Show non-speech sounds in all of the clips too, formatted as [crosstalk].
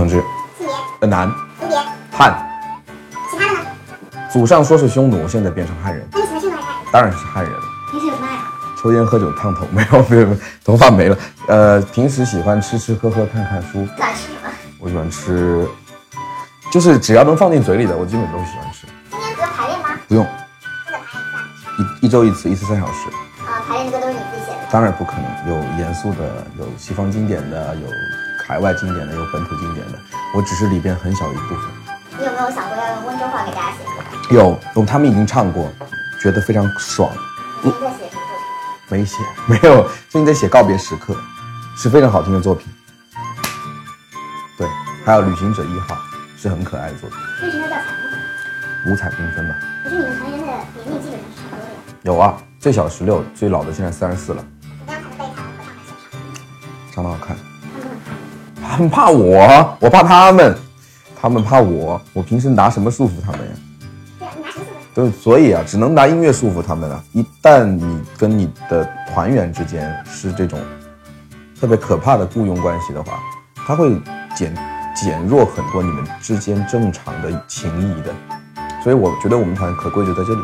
同志，性别、呃男，族别、汉，其他的呢？祖上说是匈奴，现在变成汉人，那你喜欢匈奴还是汉人？当然是汉人了。平时有什么爱好？抽烟喝酒烫头没有没有没有，头发没了。呃，平时喜欢吃吃喝喝看看书。喜欢吃什么？我喜欢吃，就是只要能放进嘴里的，我基本都喜欢吃。今天不用排练吗？不用，记得排一下。一一周一次，一次三小时。啊，排练的歌都是你自己写的。当然不可能，有严肃的，有西方经典的，有海外经典的，有本土经典的。我只是里边很小一部分。你有没有想过要用温州话给大家写歌？有，我他们已经唱过，觉得非常爽。你在写什么作品？没写，[laughs] 没有，最近在写告别时刻，是非常好听的作品。对，还有旅行者一号是很可爱的作品，为什么要叫彩虹团？五彩缤纷吧。可是你们团员的年龄基本上是差不多的呀。有啊，最小十六，最老的现在三十四了，怎么样才能被彩虹合唱团欣赏？长得好看。他们怕你。怕我，我怕他们，他们怕我。我平时拿什么束缚他们呀？对啊，你拿什么束缚？对，所以啊，只能拿音乐束缚他们啊。一旦你跟你的团员之间是这种特别可怕的雇佣关系的话，他会减减弱很多你们之间正常的情谊的。所以我觉得我们团可贵就在这里，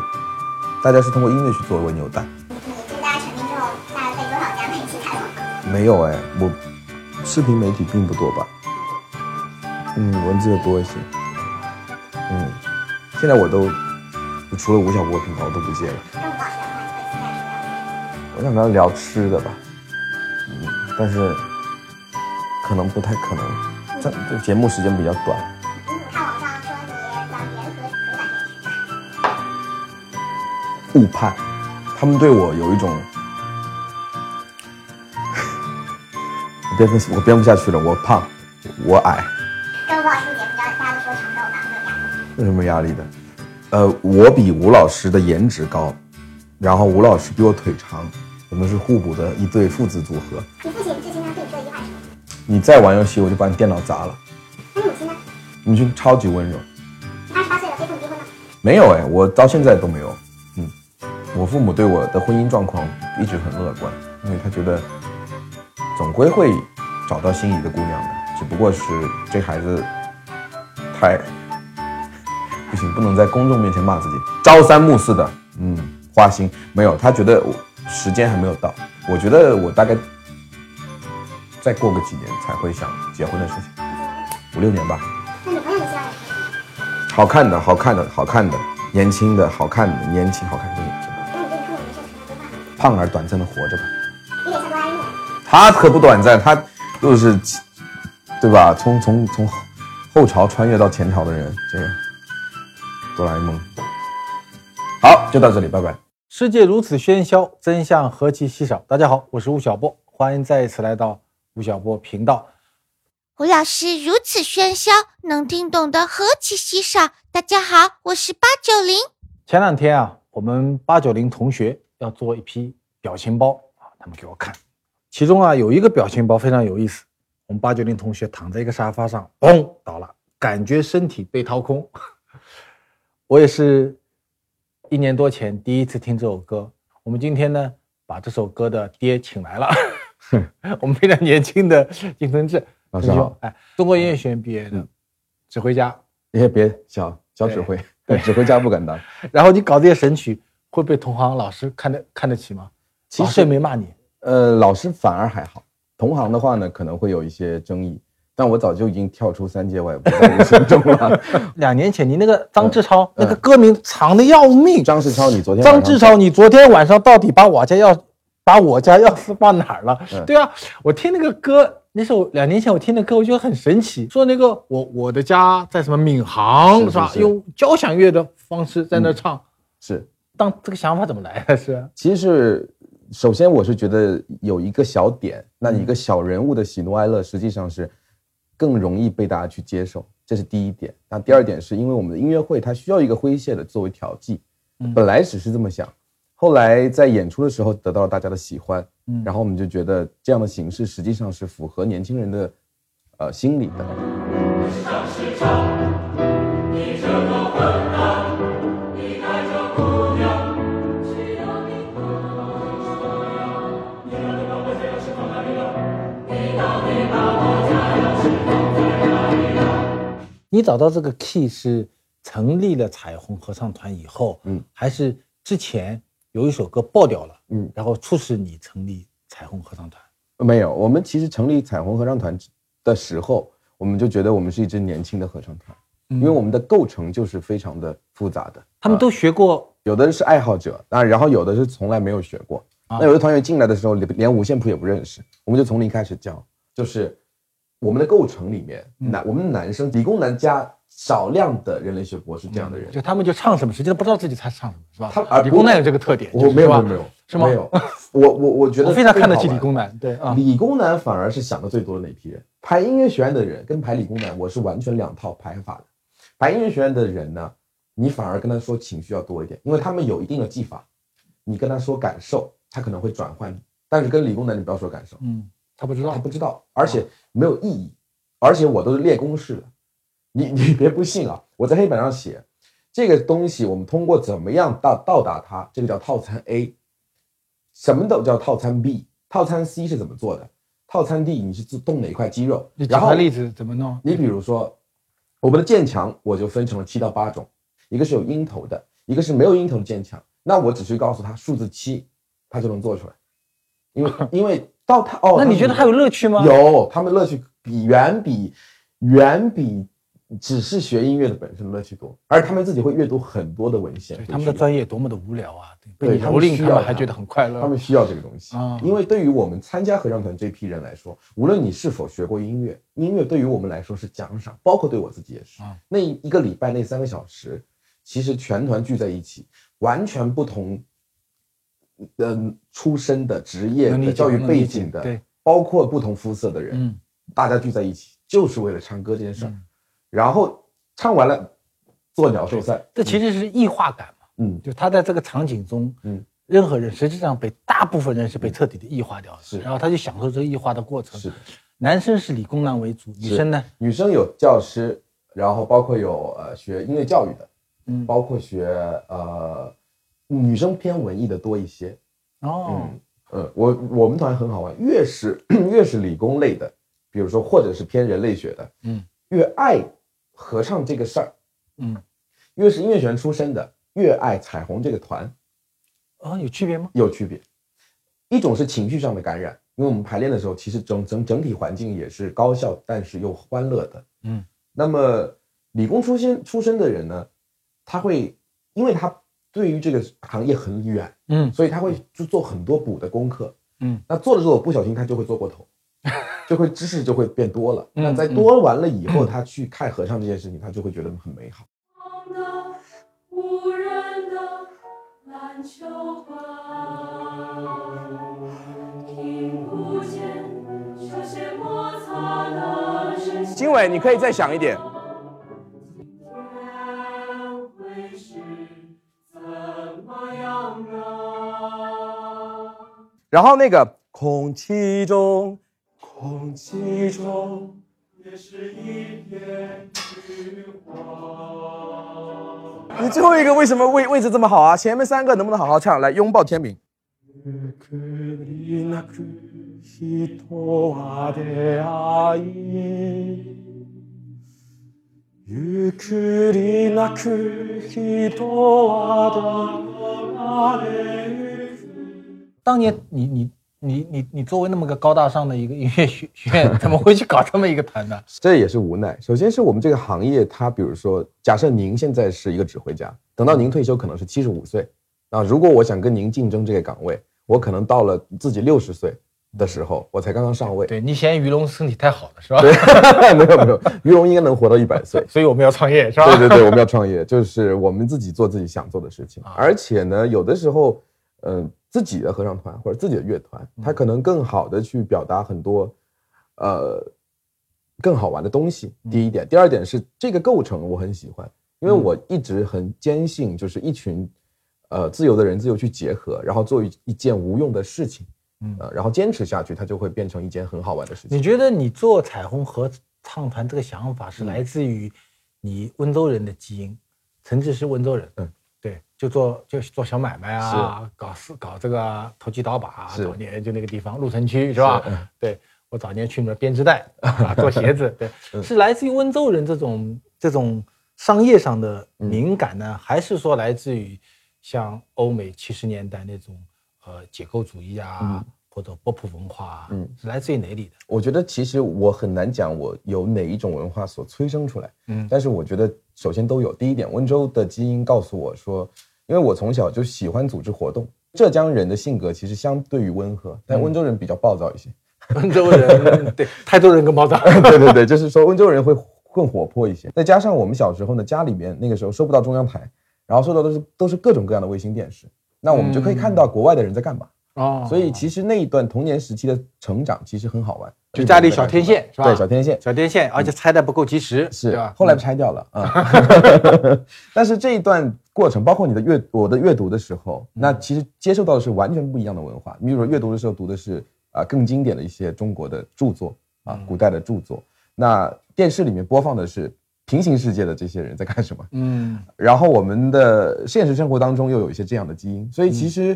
大家是通过音乐去做为纽带。你跟大家成名之后，大概被多少家媒体采访？没有哎，我视频媒体并不多吧？嗯，文字的多一些。嗯，现在我都除了吴晓波频道我都不接了。我想跟他聊吃的吧，嗯，但是可能不太可能，这这节目时间比较短。你看网上说你两年和何感认识？误判，他们对我有一种，我编不我编不下去了，我胖，我矮，跟吴老师录节目，大家都说长肉男会有压力。有什么压力的？呃，我比吴老师的颜值高，然后吴老师比我腿长，我们是互补的一对父子组合。你父亲最经常对你说一句话是什么？你再玩游戏，我就把你电脑砸了。那你母亲呢？母亲超级温柔。你二十八岁了，可以跟你结婚吗？没有哎，我到现在都没有。嗯，我父母对我的婚姻状况一直很乐观，因为他觉得总归会找到心仪的姑娘的，只不过是这孩子太不行，不能在公众面前骂自己，朝三暮四的，嗯，花心没有，他觉得我时间还没有到，我觉得我大概再过个几年才会想结婚的事情，五六年吧。好看的，好看的，好看的，年轻的，好看的，年轻好看的女生，那你对你父母人生有什么规划吗？胖而短暂的活着吧。他可不短暂，他又是，对吧？从从从后朝穿越到前朝的人，这个。哆啦 A 梦。好，就到这里，拜拜。世界如此喧嚣，真相何其稀少。大家好，我是吴晓波，欢迎再一次来到吴晓波频道。吴老师如此喧嚣，能听懂的何其稀少。大家好，我是八九零。前两天啊，我们八九零同学要做一批表情包啊，他们给我看，其中啊有一个表情包非常有意思。我们八九零同学躺在一个沙发上，嘣倒了，感觉身体被掏空。[laughs] 我也是一年多前第一次听这首歌。我们今天呢，把这首歌的爹请来了，[laughs] 我们非常年轻的金承志老师好，哎，中国音乐学院毕业的指挥家。你也别小小指挥，对 [laughs] 指挥家不敢当。然后你搞这些神曲，会被同行老师看得看得起吗？其实也没骂你，呃，老师反而还好，同行的话呢，可能会有一些争议。但我早就已经跳出三界外，不在人心中了。[laughs] 两年前你那个张志超、嗯那个歌名长的要命，张志超，你昨天张志超，你昨天晚上到底把我家钥把我家钥匙放哪儿了？嗯对啊，我听那个歌，那时候两年前我听的歌，我觉得很神奇，说那个我我的家在什么闵行是吧？是用交响乐的方式在那唱，是当这个想法怎么来的？是其实是首先我是觉得有一个小点，那一个小人物的喜怒哀乐实际上是更容易被大家去接受，这是第一点。那第二点是因为我们的音乐会它需要一个诙谐的作为调剂，嗯本来只是这么想，后来在演出的时候得到了大家的喜欢，嗯然后我们就觉得这样的形式实际上是符合年轻人的呃心理的。你找到这个 key 是成立了彩虹合唱团以后，嗯，还是之前有一首歌爆掉了，嗯，然后促使你成立彩虹合唱团？没有，我们其实成立彩虹合唱团的时候，我们就觉得我们是一支年轻的合唱团，因为我们的构成就是非常的复杂的。他们都学过，有的是爱好者，啊，然后有的是从来没有学过。啊那有的团员进来的时候连连五线谱也不认识，我们就从零开始教。就是我们的构成里面，男我们男生理工男加少量的人类学博士这样的人，就他们就唱什么，实际上不知道自己在唱什么，是吧？他啊理工男有这个特点，我没有没有没有是吗没有，我我我觉得 [laughs] 我非常看得起理工男，对啊，理工男反而是想的最多的那批人。排音乐学院的人跟排理工男，我是完全两套排法的。排音乐学院的人呢，你反而跟他说情绪要多一点，因为他们有一定的技法。你跟他说感受，他可能会转换。但是跟理工男，你不要说感受，嗯，他不知道他不知道，而且没有意义。而且我都是列公式的，你 [laughs] 你别不信啊！我在黑板上写这个东西，我们通过怎么样到到达它，这个叫套餐 A。什么都叫套餐 B，套餐 C 是怎么做的？套餐 D 你是自动哪一块肌肉？你举然后个例子怎么弄？你比如说，我们的渐强我就分成了七到八种，一个是有音头的，一个是没有音头的渐强。那我只需告诉他数字七，他就能做出来，因为 [laughs] 因为到他哦，那你觉得还有乐趣吗？有，他们乐趣比远比远比只是学音乐的本身的乐趣多，而他们自己会阅读很多的文献对，他们的专业多么的无聊啊！被对蹂躏，他们还觉得很快乐。他们需要这个东西啊因为对于我们参加合唱团这批人来说，无论你是否学过音乐，音乐对于我们来说是奖赏，包括对我自己也是。啊那一个礼拜那三个小时，其实全团聚在一起，完全不同，嗯，出身的、职业的、教育背景的，对，包括不同肤色的人，嗯，大家聚在一起，就是为了唱歌这件事儿。嗯然后唱完了，做鸟兽散。这其实是异化感嘛，嗯，就他在这个场景中，嗯，任何人实际上被大部分人是被彻底的异化掉的，是然后他就享受这个异化的过程。是。男生是理工男为主，女生呢？女生有教师，然后包括有呃学音乐教育的，嗯包括学呃女生偏文艺的多一些。哦，嗯呃，我我们团很好玩，越是 [clears throat] 越是理工类的，比如说或者是偏人类学的，嗯，越爱合唱这个事儿，嗯，越是音乐学院出身的，越爱彩虹这个团，哦，有区别吗？有区别。一种是情绪上的感染，因为我们排练的时候，其实整整整体环境也是高效，但是又欢乐的。嗯，那么理工出身出身的人呢，他会因为他对于这个行业很远，嗯所以他会就做很多补的功课。嗯，那做着做着不小心他就会做过头，[laughs] 就会知识就会变多了。嗯那在多完了以后，他去看合唱这件事情，他就会觉得很美好。的无人的篮球馆，听不见球鞋摩擦的声响。经纬，你可以再响一点。然后那个空气中，空气中，也是一片绿花。你最后一个为什么位位置这么好啊？前面三个能不能好好唱？来，拥抱天明。くりなく人は出会いゆっくりなく人は流れゆく 当年你你你你你作为那么个高大上的一个 [laughs] 音乐学学院，怎么会去搞这么一个团呢？[laughs] 这也是无奈。首先是我们这个行业，它比如说，假设您现在是一个指挥家，等到您退休可能是七十五岁，啊，如果我想跟您竞争这个岗位，我可能到了自己六十岁的时候，我才刚刚上位。对你嫌于龙身体太好了是吧？对，没 [laughs] 有没有，于龙应该能活到一百岁。所以我们要创业是吧？对对对，我们要创业，就是我们自己做自己想做的事情啊。而且呢，有的时候，嗯、自己的合唱团或者自己的乐团，他可能更好的去表达很多，呃，更好玩的东西。嗯第一点，第二点是这个构成我很喜欢，因为我一直很坚信，就是一群，呃，自由的人自由去结合，然后做一一件无用的事情，嗯呃，然后坚持下去，它就会变成一件很好玩的事情。你觉得你做彩虹合唱团这个想法嗯是来自于你温州人的基因？陈志是温州人，嗯，对，就做就做小买卖啊，搞是搞这个投机倒把啊，是。早年就那个地方鹿城区是吧？对我早年去那边编织袋啊，做鞋子，对，[laughs] 是来自于温州人这种这种商业上的敏感呢，还是说来自于像欧美七十年代那种呃解构主义啊，或者波普文化啊，嗯是来自于哪里的？我觉得其实我很难讲我有哪一种文化所催生出来，嗯但是我觉得首先都有。第一点，温州的基因告诉我说，因为我从小就喜欢组织活动，浙江人的性格其实相对于温和，但温州人比较暴躁一些。温州人对台州人更暴躁。[laughs] 对对对，就是说温州人会更活泼一些。再加上我们小时候呢，家里面那个时候收不到中央台，然后收到都是都是各种各样的卫星电视，那我们就可以看到国外的人在干嘛。哦所以其实那一段童年时期的成长其实很好玩，就家里小天线是吧？对小天线小天线，而且拆的不够及时，是对吧？后来拆掉了啊。[laughs] [laughs] 但是这一段过程，包括你的阅我的阅读的时候，那其实接受到的是完全不一样的文化。你比如说阅读的时候读的是啊更经典的一些中国的著作啊，古代的著作。那电视里面播放的是平行世界的这些人在干什么？嗯然后我们的现实生活当中又有一些这样的基因，所以其实，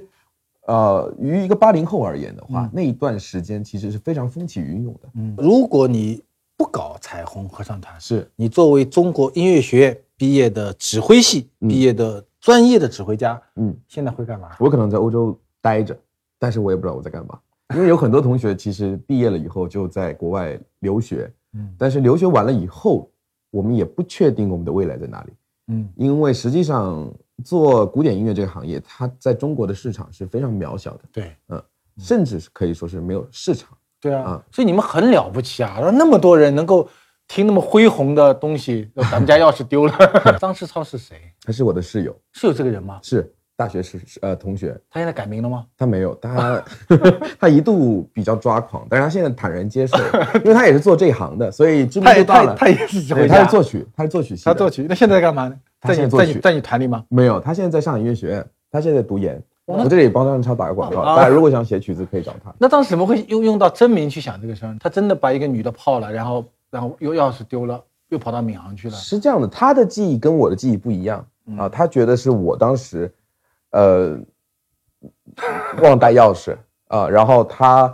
呃，于一个八零后而言的话，那一段时间其实是非常风起云涌的。嗯，如果你不搞彩虹合唱团，是你作为中国音乐学院毕业的指挥系毕业的专业的指挥家，嗯，现在会干嘛？我可能在欧洲待着，但是我也不知道我在干嘛，因为有很多同学其实毕业了以后就在国外留学，嗯但是留学完了以后，我们也不确定我们的未来在哪里，嗯因为实际上做古典音乐这个行业，它在中国的市场是非常渺小的，对嗯甚至是可以说是没有市场。对啊啊，所以你们很了不起啊，让那么多人能够听那么恢宏的东西，咱们家钥匙丢了。[laughs] 张世超是谁？[laughs] 他是我的室友，是有这个人吗？是大学是呃同学，他现在改名了吗？[laughs] 他没有，他他一度比较抓狂，但是他现在坦然接受，因为他也是做这一行的，所以知名度大了。他他也是指挥，家，他是作曲，他是作曲系。他作曲。那现在在干嘛呢？他在在你在你在你团里吗？没有，他现在在上海音乐学院，他现在在读研。我这里帮张超打个广告，啊大家如果想写曲子可以找他。那当时怎么会用用到真名去想这个事儿？他真的把一个女的泡了，然后然后又钥匙丢了，又跑到闵行去了。是这样的，他的记忆跟我的记忆不一样啊，他觉得是我当时，呃，忘了带钥匙啊，然后他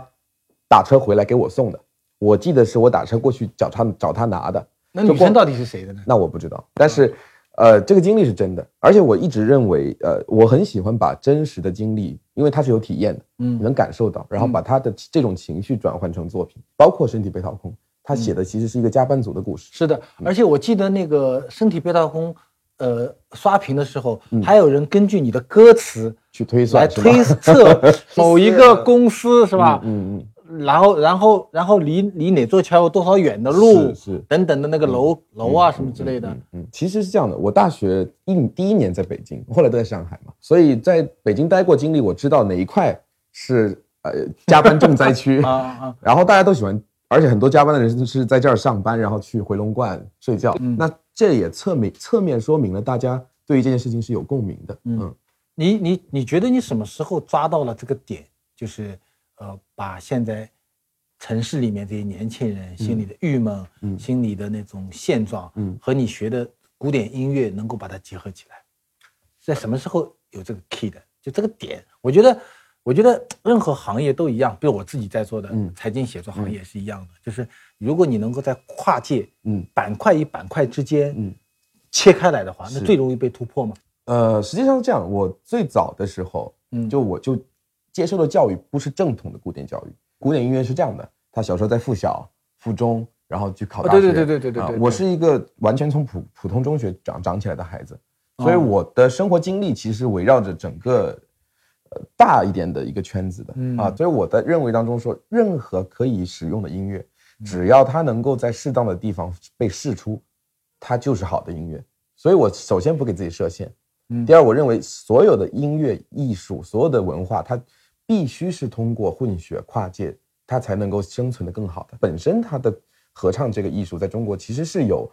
打车回来给我送的。我记得是我打车过去找他找他拿的，那女生到底是谁的呢？那我不知道，但是，呃，这个经历是真的，而且我一直认为，呃，我很喜欢把真实的经历，因为它是有体验的，嗯能感受到，然后把他的这种情绪转换成作品，包括《身体被掏空》，他写的其实是一个加班族的故事。是的，而且我记得那个身体被掏空，呃，刷屏的时候，嗯还有人根据你的歌词去推算来推测 [laughs] 某一个公司是吧？嗯嗯然后，然后，然后离离哪座桥有多少远的路，是是等等的那个楼楼啊什么之类的。嗯嗯，其实是这样的，我大学一第一年在北京，后来都在上海嘛，所以在北京待过经历，我知道哪一块是呃加班重灾区 [laughs] 啊啊！然后大家都喜欢，而且很多加班的人是在这儿上班，然后去回龙观睡觉。那这也侧面侧面说明了大家对于这件事情是有共鸣的。嗯，你你你觉得你什么时候抓到了这个点？就是呃，把现在城市里面这些年轻人心里的郁闷、嗯心里的那种现状，嗯和你学的古典音乐能够把它结合起来，在什么时候有这个 key 的？就这个点，我觉得，我觉得任何行业都一样，比如我自己在做的嗯财经写作行业也是一样的，就是如果你能够在跨界，嗯板块与板块之间，嗯切开来的话，那最容易被突破嘛。呃，实际上是这样，我最早的时候，嗯就我就接受的教育不是正统的古典教育。古典音乐是这样的，他小时候在附小、附中，然后去考。对对对对对，我是一个完全从普普通中学长长起来的孩子。所以我的生活经历其实围绕着整个呃大一点的一个圈子的啊。所以我的认为当中说，任何可以使用的音乐，只要它能够在适当的地方被试出，它就是好的音乐。所以我首先不给自己设限。嗯，第二，我认为所有的音乐艺术，所有的文化，它。必须是通过混血跨界，它才能够生存的更好的。本身它的合唱这个艺术在中国其实是有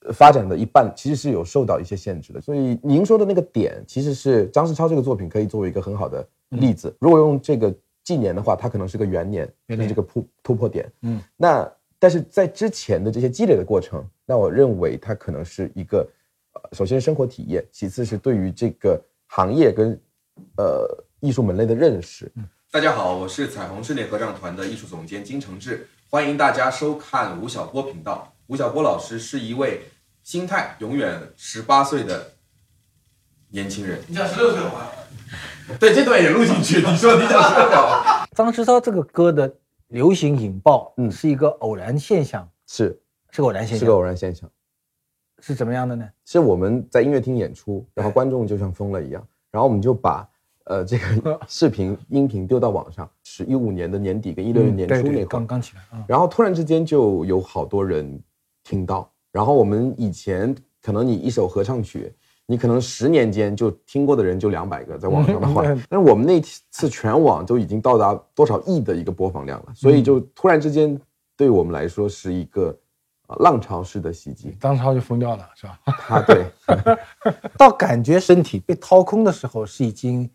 呃发展的一半，其实是有受到一些限制的。所以您说的那个点，其实是张世超这个作品可以作为一个很好的例子。如果用这个纪年的话，它可能是个元年，是这个突突破点。嗯，那但是在之前的这些积累的过程，那我认为它可能是一个，呃，首先生活体验，其次是对于这个行业跟呃艺术门类的认识。大家好，我是彩虹室内合唱团的艺术总监金承志，欢迎大家收看吴晓波频道。吴晓波老师是一位心态永远十八岁的年轻人。你讲十六岁好吧？对，这段也录进去。你说你讲十六岁，[laughs] 张世超这个歌的流行引爆，嗯是一个偶然现象，是是个偶然现象是个，偶然现象。是怎么样的呢？是我们在音乐厅演出，然后哎观众就像疯了一样，然后我们就把呃这个 [laughs] 视频音频丢到网上，是一五年的年底跟一六年年初那会儿，刚刚起来啊，然后突然之间就有好多人听到，然后我们以前可能你一首合唱曲，你可能十年间就听过的人就两百个，在网上的话嗯，[laughs] 但是我们那次全网就已经到达多少亿的一个播放量了，所以就突然之间对我们来说是一个呃浪潮式的袭击，张超就疯掉了，是吧？他对。[laughs] 到感觉身体被掏空的时候，是已经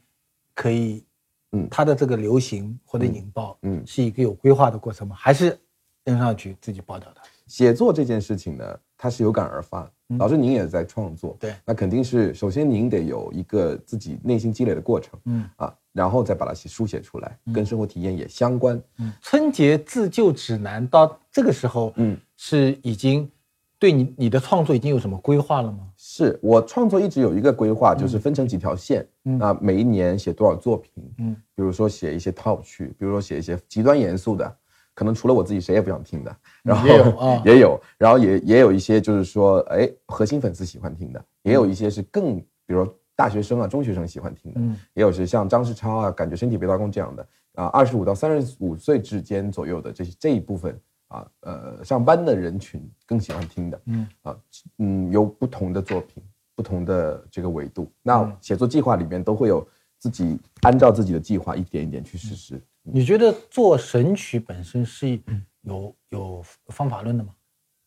可以，嗯它的这个流行或者引爆，嗯是一个有规划的过程吗？还是扔上去自己爆掉的？写作这件事情呢，它是有感而发的。老师，您也在创作，对那肯定是首先您得有一个自己内心积累的过程，嗯啊，然后再把它写书写出来，跟生活体验也相关。嗯春节自救指南到这个时候，嗯，是已经对你你的创作已经有什么规划了吗？是我创作一直有一个规划，就是分成几条线，嗯。那每一年写多少作品，嗯，比如说写一些套曲，比如说写一些极端严肃的，可能除了我自己谁也不想听的，然后也有 [laughs] 啊。也有，然后也也有一些就是说，哎，核心粉丝喜欢听的，也有一些是更，比如说大学生啊、中学生喜欢听的，嗯。也有是像张世超啊，感觉身体被掏空这样的啊，二十五到三十五岁之间左右的这这一部分啊，呃，上班的人群更喜欢听的，嗯啊，嗯，有不同的作品，不同的这个维度。那写作计划里面都会有自己按照自己的计划一点一点去实施。你觉得做神曲本身是有有方法论的吗？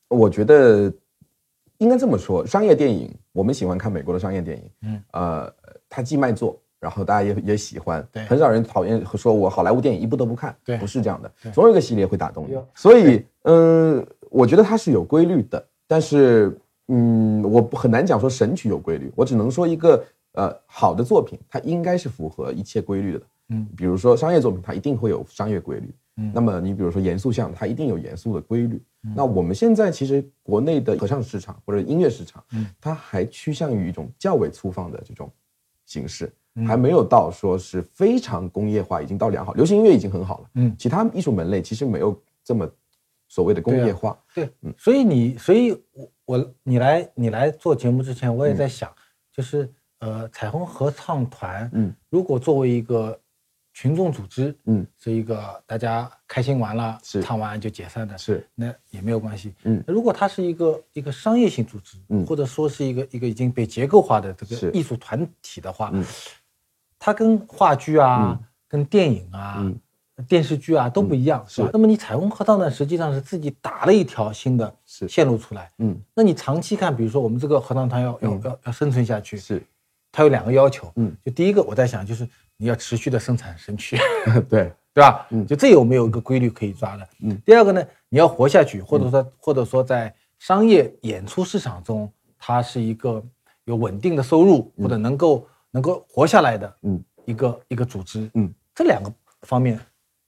我觉得应该这么说，商业电影我们喜欢看美国的商业电影，嗯，呃，它既卖座，然后大家也也喜欢，对很少人讨厌说我好莱坞电影一部都不看，对不是这样的，总有一个系列会打动你。所以，嗯、我觉得它是有规律的，但是，嗯，我不很难讲说神曲有规律，我只能说一个呃好的作品，它应该是符合一切规律的。嗯，比如说商业作品，它一定会有商业规律。嗯那么你比如说严肃项，它一定有严肃的规律。那我们现在其实国内的合唱市场或者音乐市场，嗯它还趋向于一种较为粗放的这种形式，嗯还没有到说是非常工业化，已经到良好。流行音乐已经很好了，嗯。其他艺术门类其实没有这么所谓的工业化。对，所以你，所以我我你来你来做节目之前，我也在想，就是呃，彩虹合唱团，嗯，如果作为一个群众组织，嗯，是一个大家开心完了，是。唱完就解散的，是，那也没有关系。嗯。如果它是一个一个商业性组织，嗯。或者说是一个一个已经被结构化的这个艺术团体的话，嗯它跟话剧啊、嗯。跟电影啊、嗯。电视剧啊都不一样，是吧？那么你彩虹合唱呢实际上是自己打了一条新的线路出来。嗯，那你长期看，比如说我们这个合唱团要要嗯。要要生存下去，是，它有两个要求。嗯，就第一个我在想，就是你要持续的生产神曲，[laughs] 对，对吧？嗯。就这有没有一个规律可以抓的？嗯，第二个呢，你要活下去，或者说或者说在商业演出市场中，它是一个有稳定的收入或者能够能够活下来的，嗯，一个一个组织，嗯，这两个方面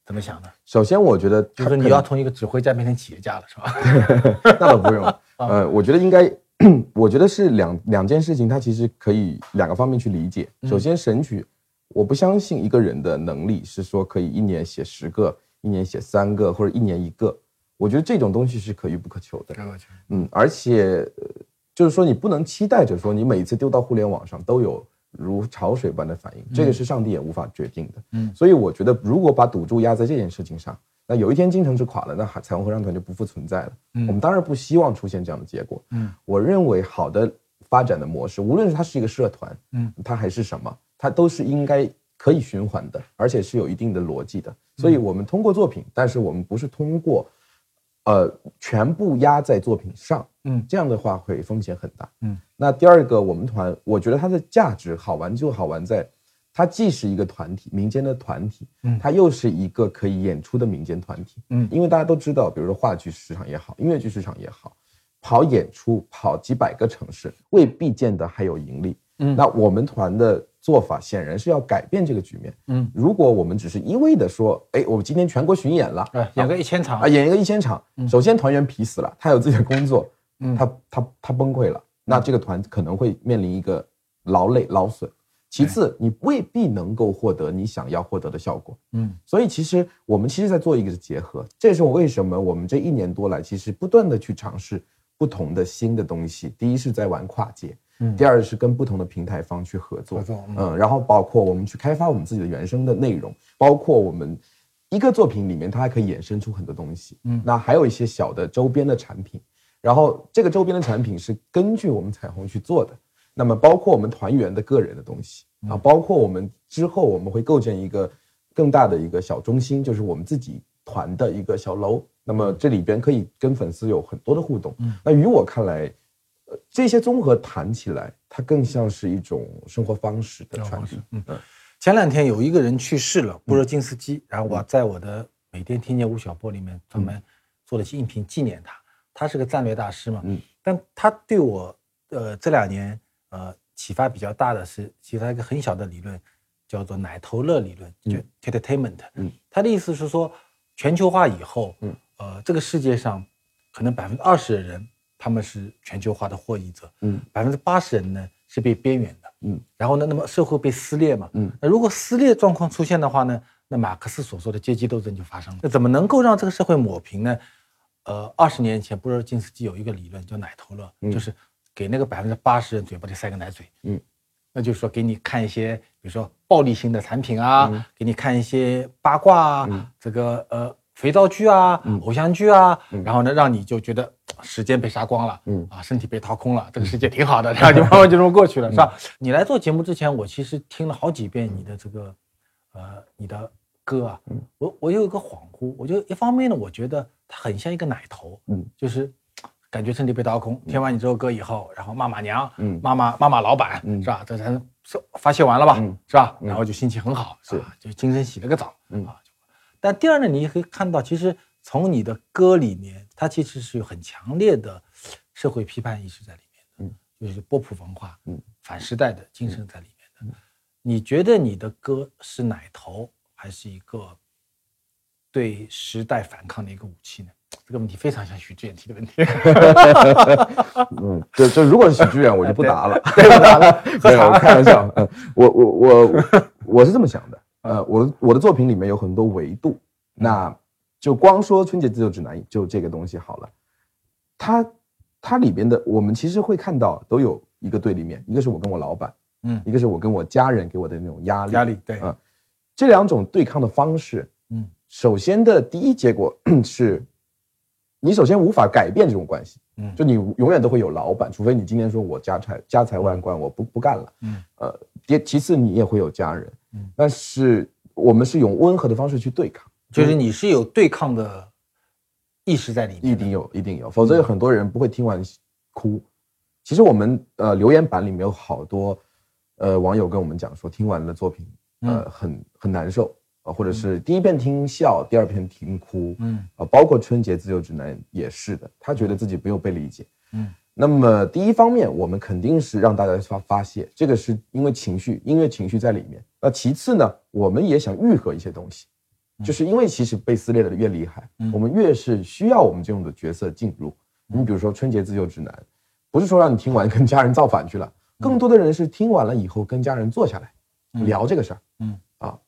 怎么想呢？首先我觉得就是你要从一个指挥家变成企业家了，是吧？[laughs] 那倒不用。[laughs] 呃，我觉得应该，[clears throat] 我觉得是两两件事情，它其实可以两个方面去理解。首先，神曲，我不相信一个人的能力是说可以一年写十个，一年写三个，或者一年一个。我觉得这种东西是可遇不可求的。嗯，而且、呃就是说你不能期待着说你每次丢到互联网上都有如潮水般的反应，这个是上帝也无法决定的。嗯所以我觉得如果把赌注压在这件事情上，那有一天京城之垮了，那彩虹合唱团就不复存在了。嗯我们当然不希望出现这样的结果。嗯，我认为好的发展的模式，无论是它是一个社团，嗯，它还是什么，它都是应该可以循环的，而且是有一定的逻辑的。所以我们通过作品，但是我们不是通过，呃，全部压在作品上。嗯这样的话会风险很大。嗯，那第二个，我们团我觉得它的价值好玩就好玩在，它既是一个团体，民间的团体，嗯它又是一个可以演出的民间团体。嗯因为大家都知道，比如说话剧市场也好，音乐剧市场也好，跑演出跑几百个城市，未必见得还有盈利。嗯那我们团的做法显然是要改变这个局面。嗯，如果我们只是一味的说，哎，我们今天全国巡演了，哎，演个一千场啊，演一个一千场，首先团员疲死了，他有自己的工作，嗯他他他崩溃了，那这个团可能会面临一个劳累劳损。其次，你未必能够获得你想要获得的效果。嗯所以其实我们其实在做一个结合，这也是我为什么我们这一年多来其实不断的去尝试不同的新的东西。第一是在玩跨界，嗯。第二是跟不同的平台方去合作，合作嗯。嗯，然后包括我们去开发我们自己的原生的内容，包括我们一个作品里面它还可以衍生出很多东西，嗯。那还有一些小的周边的产品，然后这个周边的产品是根据我们彩虹去做的。那么包括我们团员的个人的东西啊，包括我们之后我们会构建一个更大的一个小中心，就是我们自己团的一个小楼。那么这里边可以跟粉丝有很多的互动。嗯。那于我看来，呃，这些综合谈起来，它更像是一种生活方式的传递。嗯前两天有一个人去世了，布热津斯基，然后我在我的每天听见吴晓波里面专门做了期音频纪念他。他是个战略大师嘛，嗯，但他对我呃这两年呃启发比较大的是，其实他一个很小的理论叫做奶头乐理论，就 entertainment。嗯，他的意思是说，全球化以后，嗯，呃，这个世界上可能百分之二十的人他们是全球化的获益者，嗯，百分之八十人呢是被边缘的，嗯，然后呢，那么社会被撕裂嘛，嗯，那如果撕裂状况出现的话呢，那马克思所说的阶级斗争就发生了。那怎么能够让这个社会抹平呢？呃，二十年前布热津斯基有一个理论叫奶头乐，就是给那个百分之八十人嘴巴里塞个奶嘴，嗯，那就是说给你看一些，比如说暴力性的产品啊，嗯。给你看一些八卦啊，这个呃肥皂剧啊、偶像剧啊，然后呢，让你就觉得呃时间被杀光了，嗯。啊，身体被掏空了，这个世界挺好的，[laughs] 然后就慢慢就这么过去了，是吧？你来做节目之前，我其实听了好几遍你的这个，呃，你的歌啊，我我有一个恍惚，我就一方面呢，我觉得它很像一个奶头，嗯，就是感觉身体被掏空，听完你这首歌以后，然后骂骂娘，嗯。骂骂骂骂老板，嗯。是吧？这才是发泄完了吧，嗯。是吧？然后就心情很好，是吧？就精神洗了个澡，嗯。啊。但第二呢，你也可以看到，其实从你的歌里面，它其实是有很强烈的社会批判意识在里面的，就是波普文化，嗯反时代的精神在里面的。你觉得你的歌是奶头，还是一个对时代反抗的一个武器呢？这个问题非常像许志远提的问题。[laughs] 嗯，就就如果是许志远，我就不答了。[laughs] 对不答了，[laughs] 没有，我开玩笑。嗯，我我我我是这么想的。呃，我的我的作品里面有很多维度，那就光说春节自救指南就这个东西好了。它它里边的我们其实会看到都有一个对立面，一个是我跟我老板，嗯一个是我跟我家人给我的那种压力。压力对嗯，这两种对抗的方式，嗯，首先的第一结果 [clears throat] 是，你首先无法改变这种关系，嗯就你永远都会有老板，除非你今天说我家财家财万贯，我不不干了，嗯，呃，第其次你也会有家人，嗯，但是我们是用温和的方式去对抗，就是你是有对抗的意识在里面，一定有，一定有，否则有很多人不会听完哭。其实我们呃留言板里面有好多呃网友跟我们讲说，听完了作品呃很很难受啊，或者是第一遍听笑，第二遍听哭，嗯。啊，包括春节自由指南也是的，他觉得自己没有被理解。嗯，那么第一方面，我们肯定是让大家发发泄，这个是因为情绪，音乐情绪在里面。那其次呢，我们也想愈合一些东西，就是因为其实被撕裂的越厉害，我们越是需要我们这种的角色进入。你比如说春节自救指南，不是说让你听完跟家人造反去了，更多的人是听完了以后跟家人坐下来聊这个事儿。嗯啊，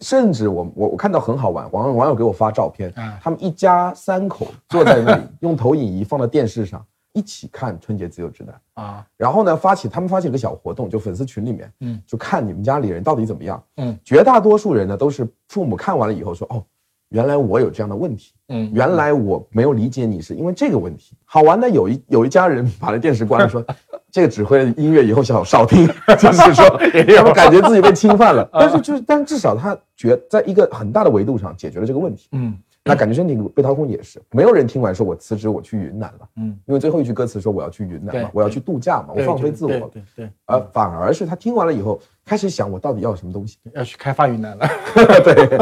甚至我我我看到很好玩，网网友给我发照片，啊他们一家三口坐在那里，[laughs] 用投影仪放到电视上一起看春节自由指南。啊，然后呢，发起他们发起了个小活动，就粉丝群里面，嗯，就看你们家里人到底怎么样。嗯，绝大多数人呢都是父母看完了以后说，哦，原来我有这样的问题，嗯原来我没有理解你是因为这个问题。好玩的有一有一家人把那电视关了，说 [laughs] 这个指挥的音乐以后少少听，[laughs] 就是说 [laughs] 他们感觉自己被侵犯了。但是就是，但至少他觉在一个很大的维度上解决了这个问题。嗯那感觉身体被掏空也是，没有人听完说我辞职我去云南了，嗯，因为最后一句歌词说我要去云南嘛，我要去度假嘛，我放飞自我，对对对，呃，反而是他听完了以后开始想我到底要什么东西，要去开发云南了。[laughs] 对，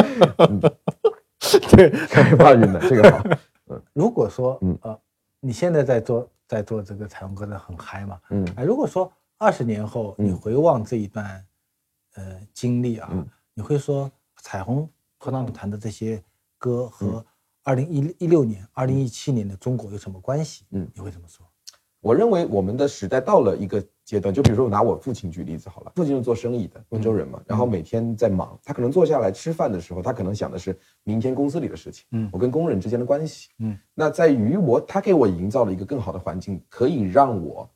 嗯，[laughs] 对，开发云南这个好，[laughs] 如果说，嗯呃，你现在在做在做这个彩虹歌的很嗨嘛，嗯哎，如果说二十年后你嗯回望这一段，呃，经历啊，嗯你会说彩虹合唱团的这些歌和二零一一六年、二零一七年的中国有什么关系？嗯。你会怎么说？我认为我们的时代到了一个阶段，就比如说我拿我父亲举例子好了，父亲是做生意的，温州人嘛，然后每天在忙，他可能坐下来吃饭的时候，他可能想的是明天公司里的事情，嗯我跟工人之间的关系，嗯，那在于我他给我营造了一个更好的环境，可以让我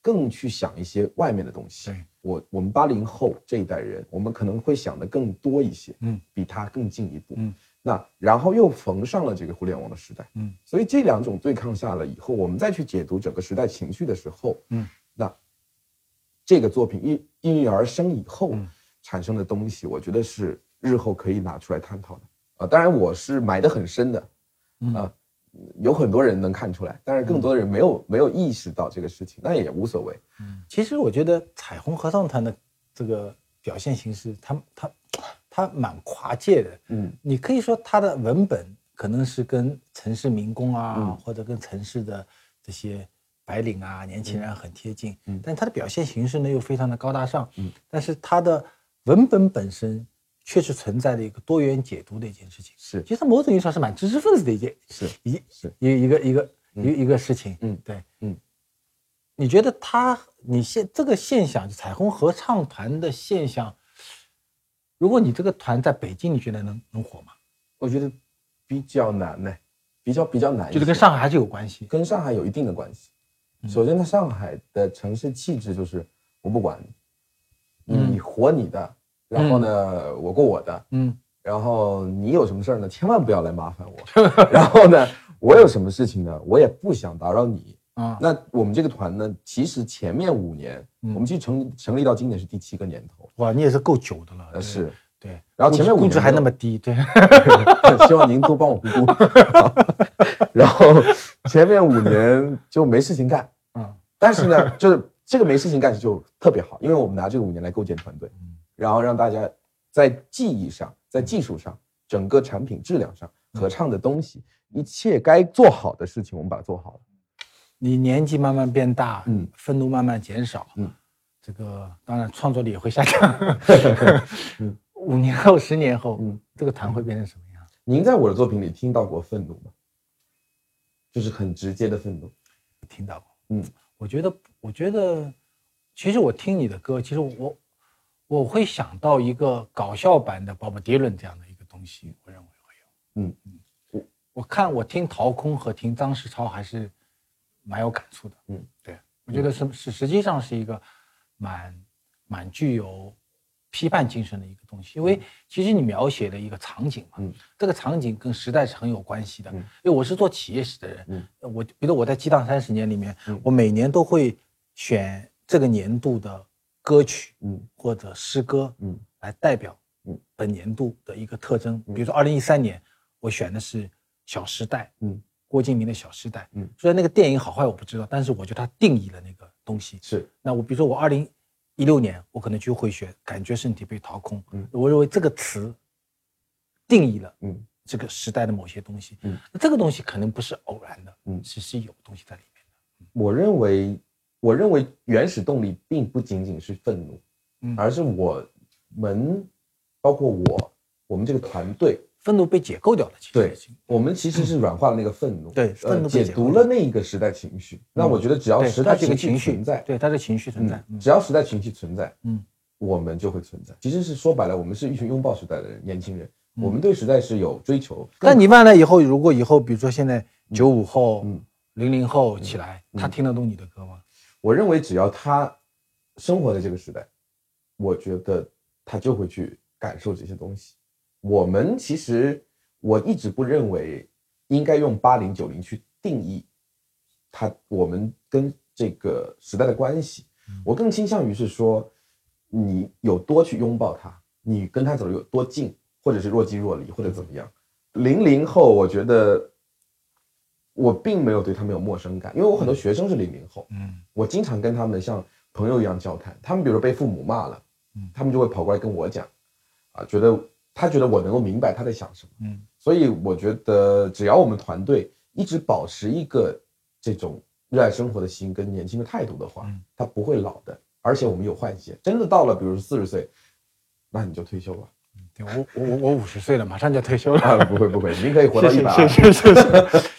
更去想一些外面的东西。对，我我们八零后这一代人，我们可能会想的更多一些，嗯，比他更进一步，嗯，那然后又逢上了这个互联网的时代，嗯，所以这两种对抗下了以后，我们再去解读整个时代情绪的时候，嗯，那这个作品应应运而生以后、嗯产生的东西，我觉得是日后可以拿出来探讨的啊。当然，我是埋得很深的，嗯啊，有很多人能看出来，但是更多的人没有、没有意识到这个事情，那也无所谓。嗯其实我觉得彩虹合唱团的这个表现形式，它它它蛮跨界的。嗯。你可以说它的文本可能是跟城市民工啊，嗯。或者跟城市的这些白领啊、年轻人很贴近，嗯。但它的表现形式呢又非常的高大上，嗯。但是它的文本本身确实存在的一个多元解读的一件事情。是。其实某种意义上是蛮知识分子的一件是一是。一一个一个一个一个事情。嗯。对，嗯。你觉得他你现这个现象，就彩虹合唱团的现象，如果你这个团在北京，你觉得能能火吗？我觉得比较难呢，比较比较难就是跟上海还是有关系。跟上海有一定的关系。嗯首先，它上海的城市气质就是我不管你，活你的，然后呢，我过我的，嗯然后你有什么事儿呢，千万不要来麻烦我。[laughs] 然后呢，我有什么事情呢，我也不想打扰你。啊，那我们这个团呢，其实前面五年，嗯我们其实成成立到今年是第七个年头，哇，你也是够久的了。呃是。对，然后前面五估值年还那么低，对，[laughs] 希望您多帮我估估。[laughs] 然后前面五年就没事情干，嗯但是呢，就是这个没事情干就特别好，因为我们拿这个五年来构建团队，嗯然后让大家在技艺上、在技术上、整个产品质量上、嗯合唱的东西，一切该做好的事情，我们把它做好了。你年纪慢慢变大，嗯愤怒慢慢减少，嗯，这个当然创作力也会下降。[laughs] 五年后、十年后，嗯这个团会变成什么样？您在我的作品里听到过愤怒吗？就是很直接的愤怒。听到过。嗯，我觉得，我觉得，其实我听你的歌，其实我我会想到一个搞笑版的 Bob Dylan 这样的一个东西，我认为会有。嗯嗯，我我看我听陶空和听张世超还是蛮有感触的。嗯，对，我觉得是是实际上是一个蛮蛮具有批判精神的一个东西，因为其实你描写的一个场景嘛，嗯这个场景跟时代是很有关系的。嗯因为我是做企业史的人，嗯我比如我在激荡三十年里面，嗯我每年都会选这个年度的歌曲嗯或者诗歌，嗯来代表嗯本年度的一个特征。嗯比如说二零一三年，我选的是《小时代》，嗯，郭敬明的《小时代》，嗯，虽然那个电影好坏我不知道，但是我觉得它定义了那个东西。是。那我比如说我二零一六年，我可能就会学“感觉身体被掏空”，嗯。我认为这个词定义了嗯。这个时代的某些东西。嗯，那这个东西可能不是偶然的，嗯。是是有东西在里面的。我认为，我认为原始动力并不仅仅是愤怒，嗯。而是我们，包括我，我们这个团队，愤怒被解构掉了，其实对我们其实是软化了那个愤怒，对呃愤怒被解解读了那一个时代情绪。那我觉得只要时代这个情情绪绪存在，对它的情绪存在。只要时代情绪存在，嗯我们就会存在。其实是说白了，我们是一群拥抱时代的人，年轻人，嗯我们对时代是有追求。但你完了以后，如果以后比如说现在九五后嗯、零零后起来，他听得懂你的歌吗？我认为只要他生活在这个时代，我觉得他就会去感受这些东西。我们其实我一直不认为应该用八零九零去定义他我们跟这个时代的关系，我更倾向于是说你有多去拥抱他，你跟他走的有多近，或者是若即若离，或者怎么样。零零后，我觉得我并没有对他们有陌生感，因为我很多学生是零零后，嗯。我经常跟他们像朋友一样交谈。他们比如被父母骂了，嗯。他们就会跑过来跟我讲，啊，觉得他觉得我能够明白他在想什么。嗯所以我觉得，只要我们团队一直保持一个这种热爱生活的心跟年轻的态度的话嗯，他不会老的。而且我们有换血，真的到了，比如说四十岁，那你就退休了对我我我我五十岁了，马上就要退休了。啊！不会不会，您可以活到一百。谢谢谢谢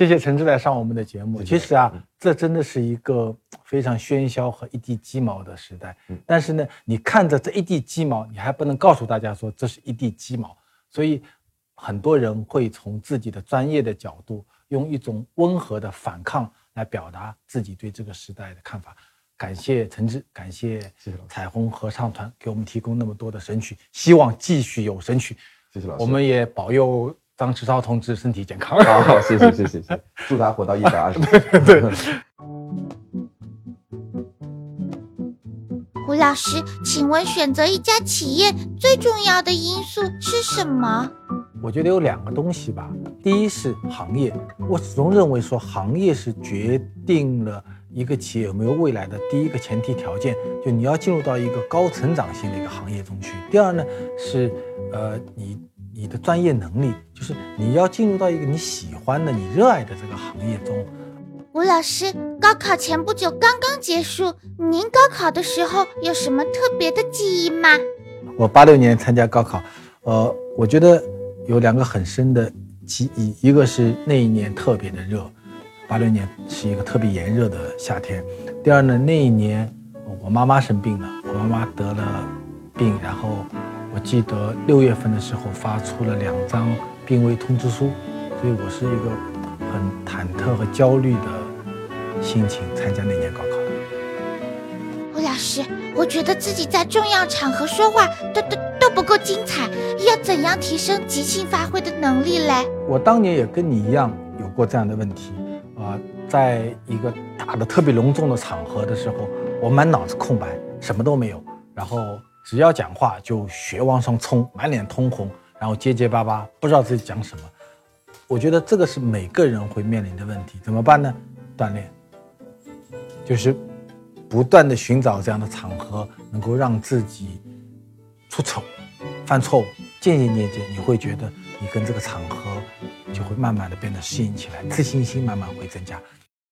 谢谢陈志来上我们的节目。其实啊，这真的是一个非常喧嚣和一地鸡毛的时代。但是呢，你看着这一地鸡毛，你还不能告诉大家说这是一地鸡毛，所以很多人会从自己的专业的角度，用一种温和的反抗来表达自己对这个时代的看法。感谢陈志，感谢彩虹合唱团给我们提供那么多的神曲，希望继续有神曲。谢谢老师。我们也保佑张志超同志身体健康。好，谢谢谢谢谢谢，祝他活到一百二十。[laughs] 胡老师，请问选择一家企业最重要的因素是什么？我觉得有两个东西吧。第一是行业，我始终认为说行业是决定了一个企业有没有未来的第一个前提条件，就你要进入到一个高成长性的一个行业中去。第二呢是，呃，你你的专业能力，就是你要进入到一个你喜欢的、你热爱的这个行业中。吴老师，高考前不久刚刚结束，您高考的时候有什么特别的记忆吗？我八六年参加高考，呃，我觉得有两个很深的记忆，一个是那一年特别的热，八六年是一个特别炎热的夏天。第二呢，那一年我妈妈生病了，我妈妈得了病，然后我记得六月份的时候发出了两张病危通知书，所以我是一个很忐忑和焦虑的心情参加那年高考的。吴老师，我觉得自己在重要场合说话都都都不够精彩，要怎样提升即兴发挥的能力嘞？我当年也跟你一样有过这样的问题，啊、在一个大的特别隆重的场合的时候，我满脑子空白，什么都没有，然后只要讲话就血往上冲，满脸通红，然后结结巴巴，不知道自己讲什么。我觉得这个是每个人会面临的问题，怎么办呢？锻炼，就是不断的寻找这样的场合，能够让自己出丑、犯错误，渐渐渐渐，你会觉得你跟这个场合就会慢慢的变得适应起来，自信心慢慢会增加。